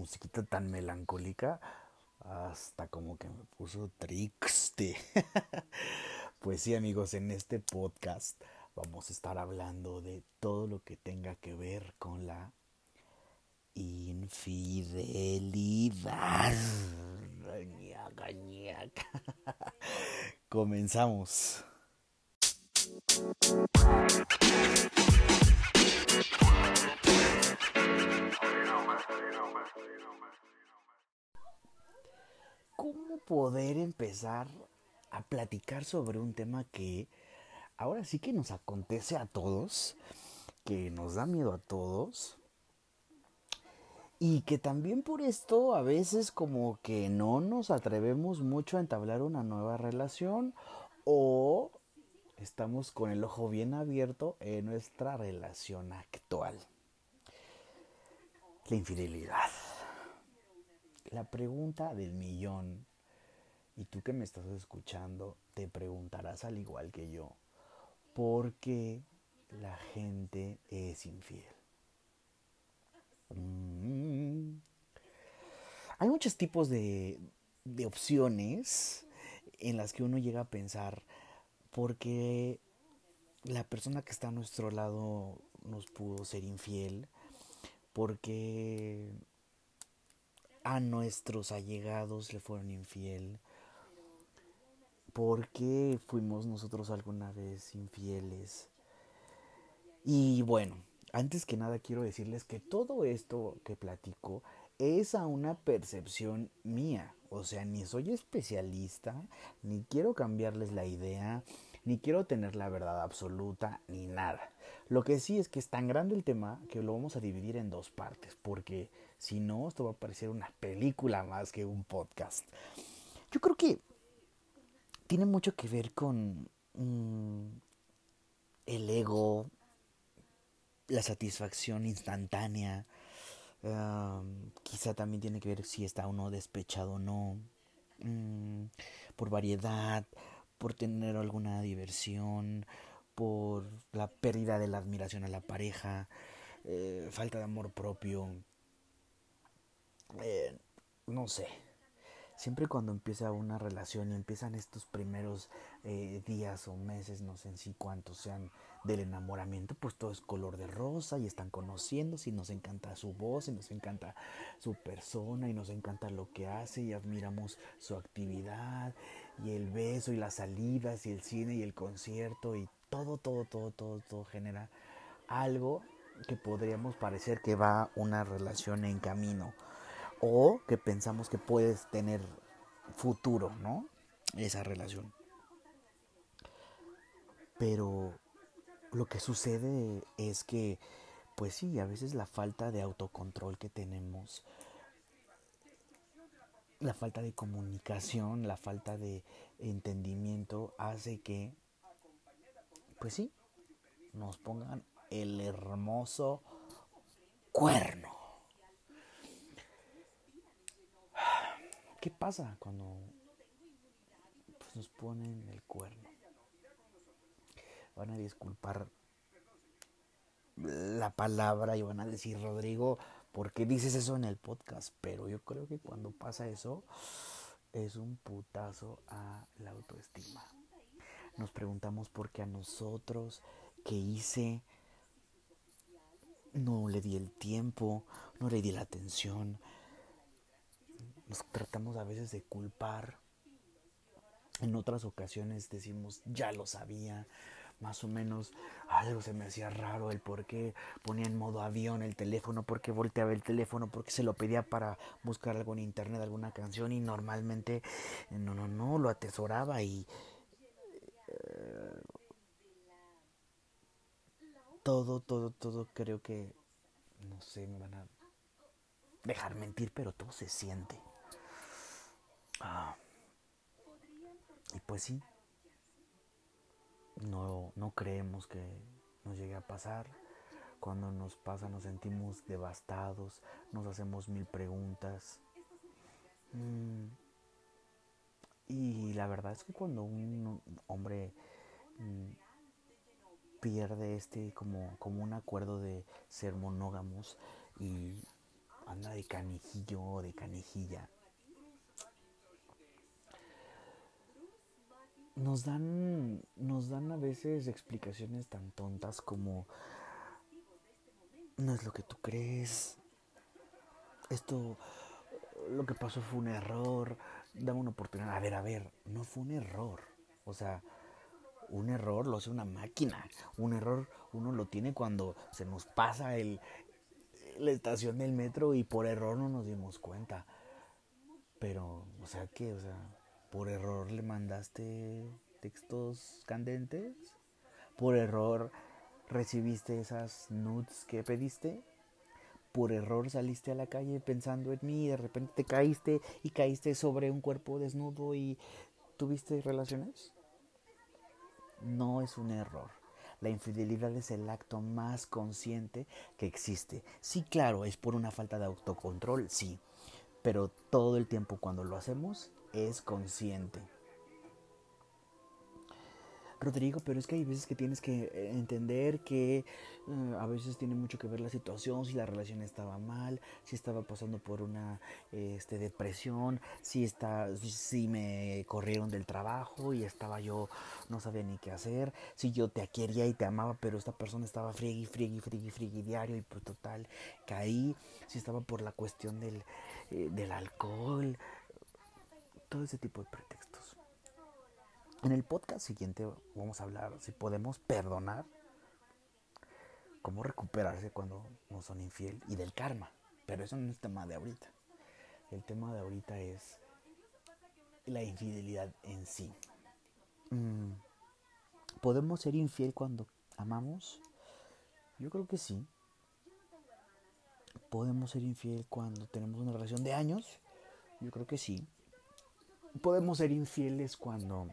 musiquita tan melancólica hasta como que me puso triste. pues sí amigos, en este podcast vamos a estar hablando de todo lo que tenga que ver con la infidelidad. Comenzamos. ¿Cómo poder empezar a platicar sobre un tema que ahora sí que nos acontece a todos, que nos da miedo a todos? Y que también por esto a veces como que no nos atrevemos mucho a entablar una nueva relación o estamos con el ojo bien abierto en nuestra relación actual. La infidelidad. La pregunta del millón. Y tú que me estás escuchando, te preguntarás al igual que yo, ¿por qué la gente es infiel? Mm. Hay muchos tipos de, de opciones en las que uno llega a pensar, porque la persona que está a nuestro lado nos pudo ser infiel, porque a nuestros allegados le fueron infiel, porque fuimos nosotros alguna vez infieles. Y bueno, antes que nada quiero decirles que todo esto que platico es a una percepción mía. O sea, ni soy especialista, ni quiero cambiarles la idea, ni quiero tener la verdad absoluta, ni nada. Lo que sí es que es tan grande el tema que lo vamos a dividir en dos partes, porque si no, esto va a parecer una película más que un podcast. Yo creo que tiene mucho que ver con mm, el ego, la satisfacción instantánea, quizá también tiene que ver si está uno despechado o no. Mm, por variedad, por tener alguna diversión, por la pérdida de la admiración a la pareja, eh, falta de amor propio. Eh, no sé. Siempre cuando empieza una relación y empiezan estos primeros eh, días o meses, no sé en sí cuántos sean, del enamoramiento, pues todo es color de rosa y están conociendo, y nos encanta su voz y nos encanta su persona y nos encanta lo que hace y admiramos su actividad y el beso y las salidas y el cine y el concierto y todo, todo, todo, todo, todo genera algo que podríamos parecer que va una relación en camino o que pensamos que puedes tener futuro, ¿no? Esa relación. Pero lo que sucede es que, pues sí, a veces la falta de autocontrol que tenemos, la falta de comunicación, la falta de entendimiento hace que, pues sí, nos pongan el hermoso cuerno. ¿Qué pasa cuando pues, nos ponen el cuerno? van a disculpar la palabra y van a decir, Rodrigo, ¿por qué dices eso en el podcast? Pero yo creo que cuando pasa eso es un putazo a la autoestima. Nos preguntamos por qué a nosotros, qué hice, no le di el tiempo, no le di la atención. Nos tratamos a veces de culpar. En otras ocasiones decimos, ya lo sabía, más o menos algo se me hacía raro el por qué ponía en modo avión el teléfono, por qué volteaba el teléfono, por qué se lo pedía para buscar algo en internet, alguna canción y normalmente no, no, no, lo atesoraba y eh, todo, todo, todo creo que, no sé, me van a dejar mentir, pero todo se siente. Ah. Y pues sí, no, no creemos que nos llegue a pasar. Cuando nos pasa nos sentimos devastados, nos hacemos mil preguntas. Mm. Y la verdad es que cuando un hombre mm, pierde este como, como un acuerdo de ser monógamos y anda de canijillo o de canijilla. Nos dan, nos dan a veces explicaciones tan tontas como no es lo que tú crees. Esto, lo que pasó fue un error. Dame una oportunidad. A ver, a ver, no fue un error. O sea, un error lo hace una máquina. Un error uno lo tiene cuando se nos pasa el, la estación del metro y por error no nos dimos cuenta. Pero, o sea, ¿qué? O sea, por error le mandaste textos candentes. Por error recibiste esas nudes que pediste. Por error saliste a la calle pensando en mí y de repente te caíste y caíste sobre un cuerpo desnudo y tuviste relaciones. No es un error. La infidelidad es el acto más consciente que existe. Sí, claro, es por una falta de autocontrol, sí. Pero todo el tiempo cuando lo hacemos es consciente. Rodrigo, pero es que hay veces que tienes que eh, entender que eh, a veces tiene mucho que ver la situación, si la relación estaba mal, si estaba pasando por una este, depresión, si, está, si me corrieron del trabajo y estaba yo, no sabía ni qué hacer, si yo te quería y te amaba, pero esta persona estaba friegui, friegui, friegui, friegui diario y pues total caí, si estaba por la cuestión del, eh, del alcohol, todo ese tipo de pretextos. En el podcast siguiente vamos a hablar si podemos perdonar, cómo recuperarse cuando nos son infiel y del karma. Pero eso no es tema de ahorita. El tema de ahorita es la infidelidad en sí. Mm, ¿Podemos ser infiel cuando amamos? Yo creo que sí. ¿Podemos ser infiel cuando tenemos una relación de años? Yo creo que sí. ¿Podemos ser infieles cuando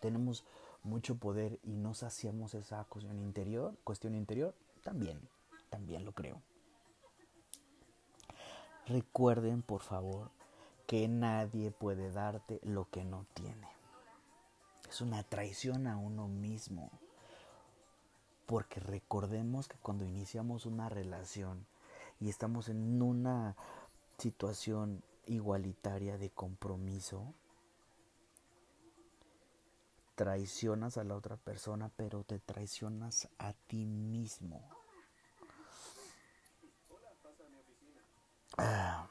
tenemos mucho poder y no saciamos esa cuestión interior, cuestión interior, también, también lo creo. Recuerden, por favor, que nadie puede darte lo que no tiene. Es una traición a uno mismo. Porque recordemos que cuando iniciamos una relación y estamos en una situación igualitaria de compromiso, traicionas a la otra persona, pero te traicionas a ti mismo. Ah,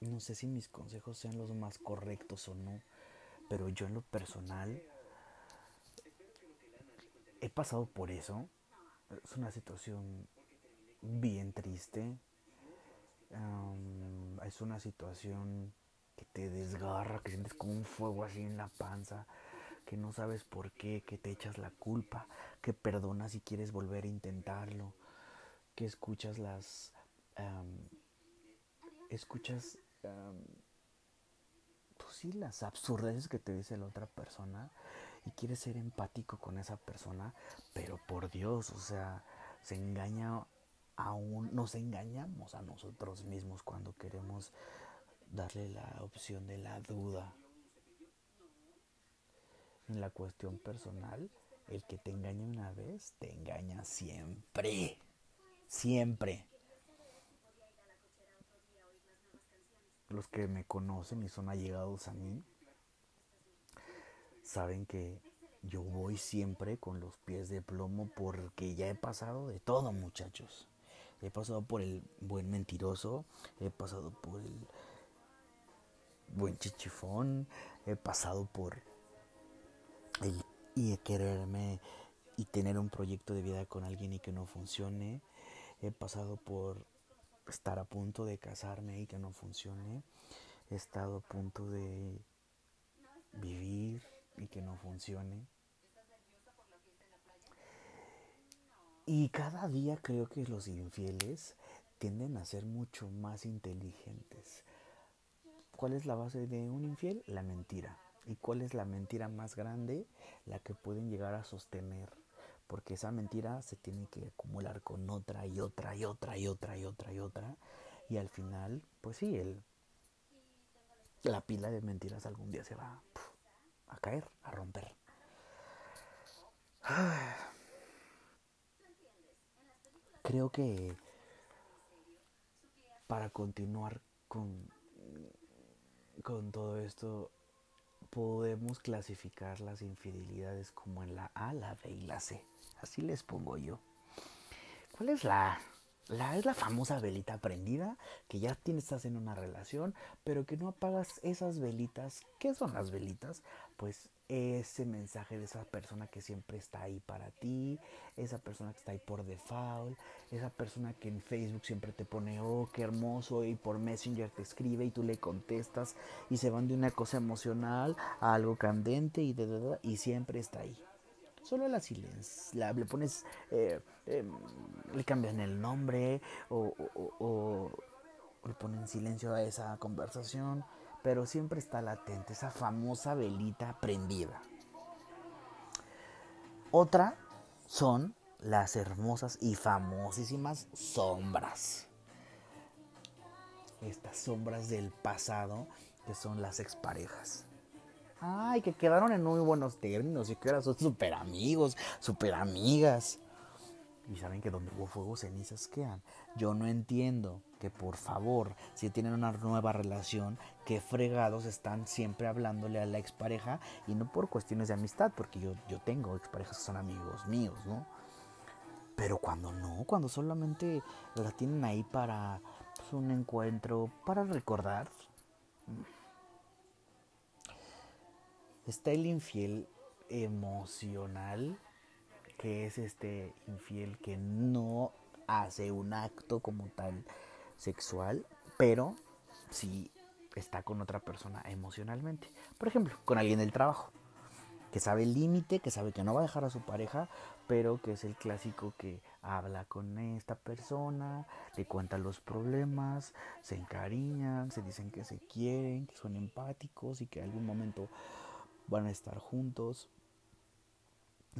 no sé si mis consejos sean los más correctos o no, pero yo en lo personal he pasado por eso. Es una situación bien triste. Es una situación que te desgarra, que sientes como un fuego así en la panza, que no sabes por qué, que te echas la culpa, que perdonas y quieres volver a intentarlo, que escuchas las... escuchas... pues sí, las absurdeces que te dice la otra persona y quieres ser empático con esa persona, pero por Dios, o sea, se engaña aún, nos engañamos a nosotros mismos cuando queremos darle la opción de la duda. En la cuestión personal, el que te engaña una vez, te engaña siempre. Siempre. Los que me conocen y son allegados a mí, saben que yo voy siempre con los pies de plomo porque ya he pasado de todo, muchachos. He pasado por el buen mentiroso, he pasado por el buen chichifón, he pasado por quererme y tener un proyecto de vida con alguien y que no funcione. He pasado por estar a punto de casarme y que no funcione. He estado a punto de vivir y que no funcione. Y cada día creo que los infieles tienden a ser mucho más inteligentes. ¿Cuál es la base de un infiel? La mentira. ¿Y cuál es la mentira más grande? La que pueden llegar a sostener. Porque esa mentira se tiene que acumular con otra y otra y otra y otra y otra y otra. Y al final, pues sí, el, la pila de mentiras algún día se va a caer, a romper. Creo que para continuar con, con todo esto, podemos clasificar las infidelidades como en la A, la B y la C. Así les pongo yo. ¿Cuál es la la, es la famosa velita prendida, que ya tienes, estás en una relación, pero que no apagas esas velitas. ¿Qué son las velitas? Pues ese mensaje de esa persona que siempre está ahí para ti, esa persona que está ahí por default, esa persona que en Facebook siempre te pone, oh, qué hermoso, y por Messenger te escribe y tú le contestas y se van de una cosa emocional a algo candente y, de, y siempre está ahí. Solo la silencia, le pones, eh, em, le cambian el nombre o, o, le ponen silencio a esa conversación, pero siempre está latente, esa famosa velita prendida. Otra son las hermosas y famosísimas sombras. Estas sombras del pasado que son las exparejas. Ay, que quedaron en muy buenos términos y que ahora son súper amigos, súper amigas. Y saben que donde hubo fuego, cenizas quedan. Yo no entiendo que por favor, si tienen una nueva relación, que fregados están siempre hablándole a la expareja y no por cuestiones de amistad, porque yo, yo tengo exparejas que son amigos míos, ¿no? Pero cuando no, cuando solamente la tienen ahí para pues, un encuentro, para recordar. Está el infiel emocional, que es este infiel que no hace un acto como tal sexual, pero sí está con otra persona emocionalmente. Por ejemplo, con alguien del trabajo, que sabe el límite, que sabe que no va a dejar a su pareja, pero que es el clásico que habla con esta persona, le cuenta los problemas, se encariñan, se dicen que se quieren, que son empáticos y que en algún momento van a estar juntos,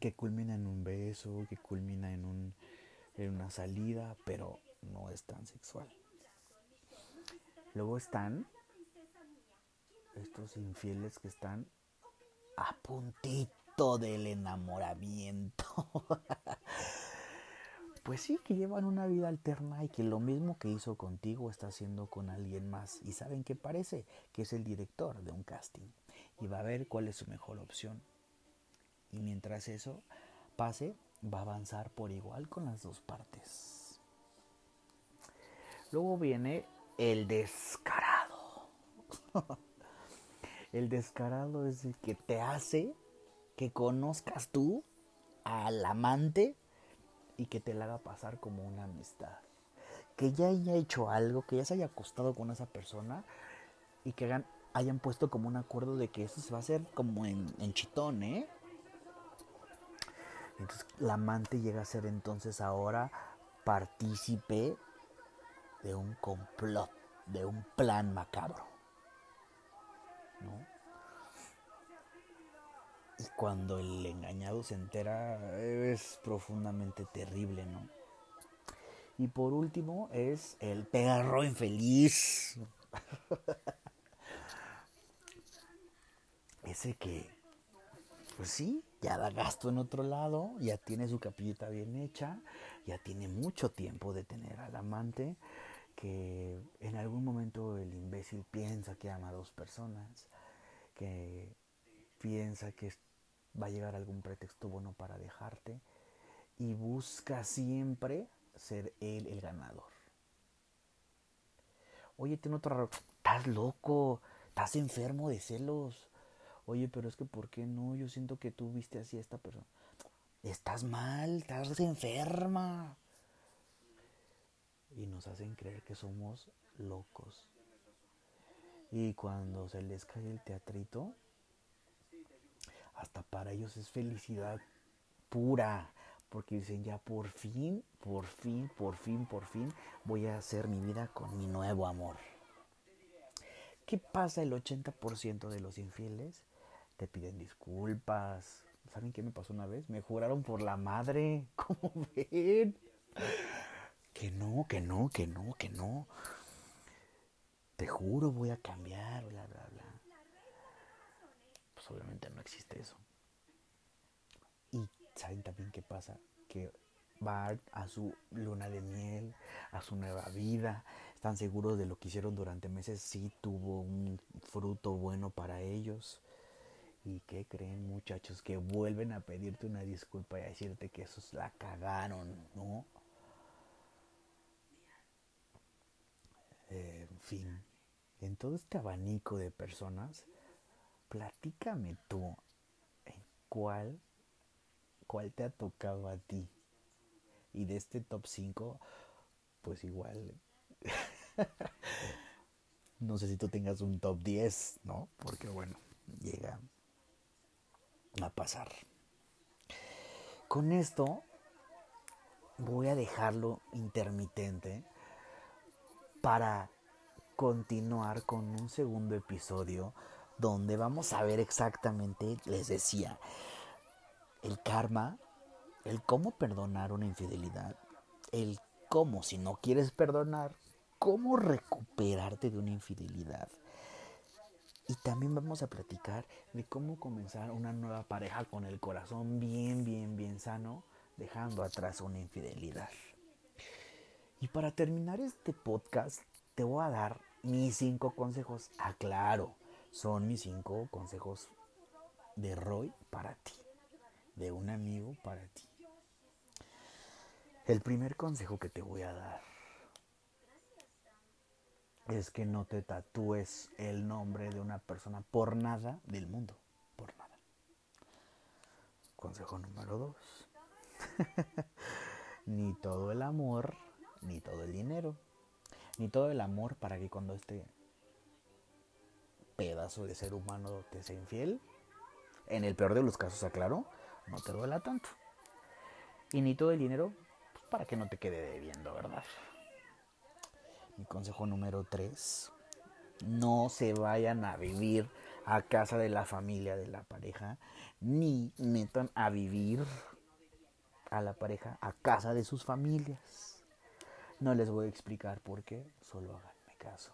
que culmina en un beso, que culmina en, un, en una salida, pero no es tan sexual. Luego están estos infieles que están a puntito del enamoramiento. pues sí, que llevan una vida alterna y que lo mismo que hizo contigo está haciendo con alguien más. Y saben qué parece, que es el director de un casting y va a ver cuál es su mejor opción. Y mientras eso pase, va a avanzar por igual con las dos partes. Luego viene el descarado. el descarado es el que te hace que conozcas tú al amante y que te la haga pasar como una amistad. Que ya haya hecho algo, que ya se haya acostado con esa persona y que hayan puesto como un acuerdo de que eso se va a hacer como en, chitón, ¿eh? Entonces la amante llega a ser entonces ahora partícipe de un complot, de un plan macabro. ¿No? Y cuando el engañado se entera es profundamente terrible, ¿no? Y por último es el perro infeliz. ese que, pues sí, ya da gasto en otro lado, ya tiene su capillita bien hecha, ya tiene mucho tiempo de tener al amante, que en algún momento el imbécil piensa que ama a dos personas, que piensa que va a llegar algún pretexto bueno para dejarte y busca siempre ser él el ganador. Oye, te noto raro. Estás loco, estás enfermo de celos oye, pero es que ¿por qué no? Yo siento que tú viste así a esta persona. Estás mal, estás enferma. Y nos hacen creer que somos locos. Y cuando se les cae el teatrito, hasta para ellos es felicidad pura. Porque dicen, ya por fin, por fin, por fin, por fin, voy a hacer mi vida con mi nuevo amor. ¿Qué pasa el 80% de los infieles? Te piden disculpas. ¿Saben qué me pasó una vez? Me juraron por la madre. ¿Cómo ven? Que no, que no, que no, que no. Te juro, voy a cambiar, bla, bla, bla. Pues obviamente no existe eso. Y ¿saben también qué pasa? Que va a su luna de miel, a su nueva vida, están seguros de lo que hicieron durante meses, sí tuvo un fruto bueno para ellos. ¿Y qué creen muchachos? Que vuelven a pedirte una disculpa y a decirte que esos la cagaron, ¿no? Eh, en fin, en todo este abanico de personas, platícame tú, ¿en cuál, cuál te ha tocado a ti? Y de este top 5, pues igual, no sé si tú tengas un top 10, ¿no? Porque bueno, llega a pasar. Con esto voy a dejarlo intermitente para continuar con un segundo episodio donde vamos a ver exactamente, les decía, el karma, el cómo perdonar una infidelidad, el cómo, si no quieres perdonar, cómo recuperarte de una infidelidad. Y también vamos a platicar de cómo comenzar una nueva pareja con el corazón bien, bien, bien sano, dejando atrás una infidelidad. Y para terminar este podcast, te voy a dar mis cinco consejos. Aclaro, son mis cinco consejos de Roy para ti, de un amigo para ti. El primer consejo que te voy a dar es que no te tatúes el nombre de una persona por nada del mundo, por nada. Consejo número dos. ni todo el amor, ni todo el dinero, ni todo el amor para que cuando este pedazo de ser humano te sea infiel, en el peor de los casos, aclaro, no te duela tanto. Y ni todo el dinero pues, para que no te quede debiendo, ¿verdad? Mi consejo número 3. No se vayan a vivir a casa de la familia de la pareja, ni metan a vivir a la pareja a casa de sus familias. No les voy a explicar por qué, solo háganme caso.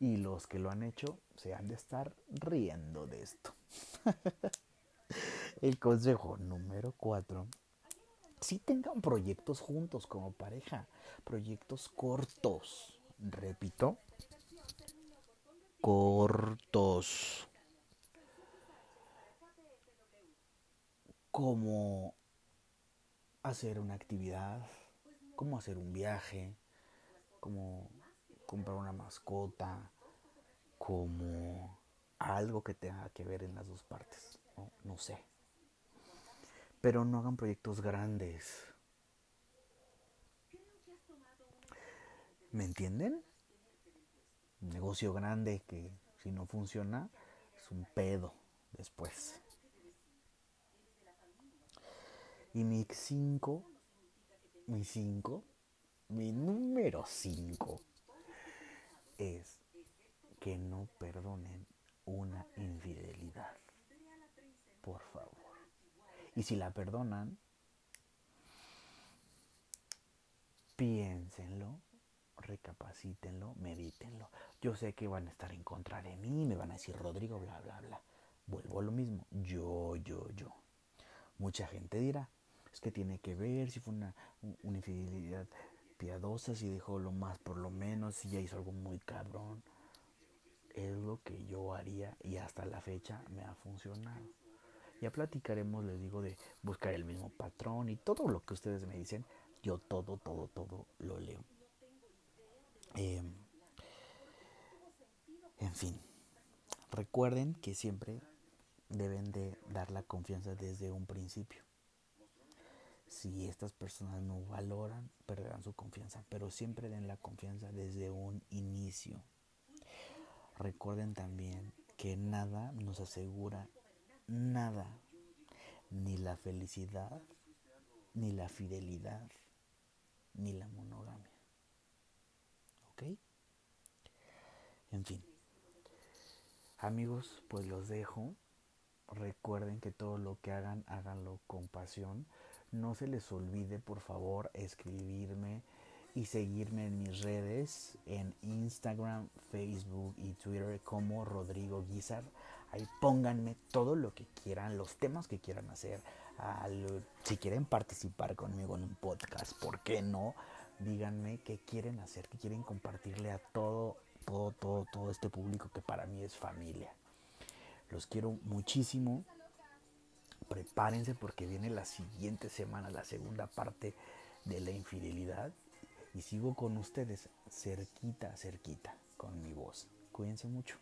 Y los que lo han hecho se han de estar riendo de esto. El consejo número 4. Si tengan proyectos juntos como pareja, proyectos cortos, repito, cortos. Como hacer una actividad, como hacer un viaje, como comprar una mascota, como algo que tenga que ver en las dos partes, no, no sé. Pero no hagan proyectos grandes ¿Me entienden? Un negocio grande que si no funciona es un pedo después. Y mi 5, mi 5, mi número 5 es que no perdonen una infidelidad. Por favor. Y si la perdonan, piénsenlo recapacítenlo, medítenlo. Yo sé que van a estar en contra de mí, me van a decir Rodrigo, bla, bla, bla. Vuelvo a lo mismo, yo, yo, yo. Mucha gente dirá, es que tiene que ver si fue una, una infidelidad piadosa, si dejó lo más por lo menos, si ya hizo algo muy cabrón. Es lo que yo haría y hasta la fecha me ha funcionado. Ya platicaremos, les digo, de buscar el mismo patrón y todo lo que ustedes me dicen. Yo todo, todo, todo lo leo. Eh, en fin, recuerden que siempre deben de dar la confianza desde un principio. Si estas personas no valoran, perderán su confianza, pero siempre den la confianza desde un inicio. Recuerden también que nada nos asegura nada, ni la felicidad, ni la fidelidad, ni la monogamia. En fin. Amigos, pues los dejo. Recuerden que todo lo que hagan, háganlo con pasión. No se les olvide, por favor, escribirme y seguirme en mis redes, en Instagram, Facebook y Twitter como Rodrigo Guizar. Ahí pónganme todo lo que quieran, los temas que quieran hacer. si quieren participar conmigo en un podcast, ¿por qué no? Díganme qué quieren hacer, qué quieren compartirle a todo, todo, todo, todo este público que para mí es familia. Los quiero muchísimo. Prepárense porque viene la siguiente semana, la segunda parte de la infidelidad. Y sigo con ustedes cerquita, cerquita, con mi voz. Cuídense mucho.